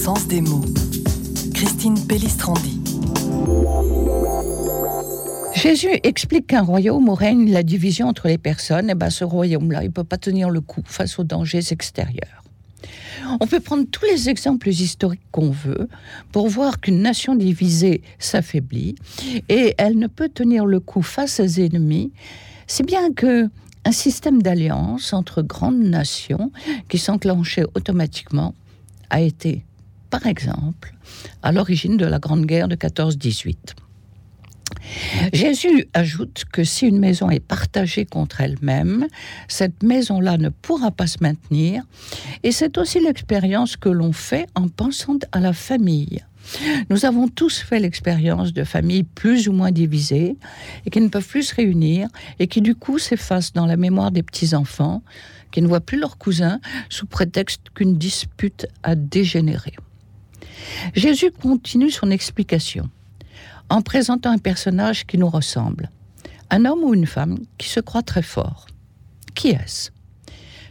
sens des mots. Christine Pellistrandi. Jésus explique qu'un royaume où règne la division entre les personnes, et eh ben ce royaume-là, il ne peut pas tenir le coup face aux dangers extérieurs. On peut prendre tous les exemples historiques qu'on veut pour voir qu'une nation divisée s'affaiblit et elle ne peut tenir le coup face aux ennemis, si bien que un système d'alliance entre grandes nations qui s'enclenchait automatiquement a été, par exemple, à l'origine de la Grande Guerre de 14-18. Jésus ajoute que si une maison est partagée contre elle-même, cette maison-là ne pourra pas se maintenir. Et c'est aussi l'expérience que l'on fait en pensant à la famille. Nous avons tous fait l'expérience de familles plus ou moins divisées et qui ne peuvent plus se réunir et qui du coup s'effacent dans la mémoire des petits-enfants qui ne voient plus leurs cousins sous prétexte qu'une dispute a dégénéré. Jésus continue son explication en présentant un personnage qui nous ressemble. Un homme ou une femme qui se croit très fort. Qui est-ce?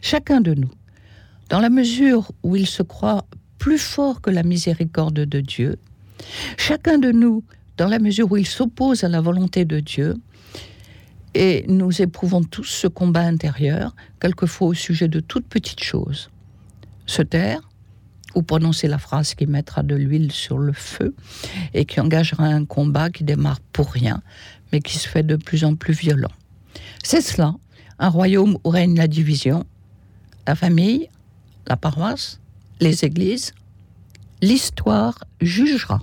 Chacun de nous, dans la mesure où il se croit plus fort que la miséricorde de Dieu, chacun de nous, dans la mesure où il s'oppose à la volonté de Dieu, et nous éprouvons tous ce combat intérieur, quelquefois au sujet de toutes petites choses. Se taire, ou prononcer la phrase qui mettra de l'huile sur le feu et qui engagera un combat qui démarre pour rien, mais qui se fait de plus en plus violent. C'est cela, un royaume où règne la division, la famille, la paroisse, les églises. L'histoire jugera.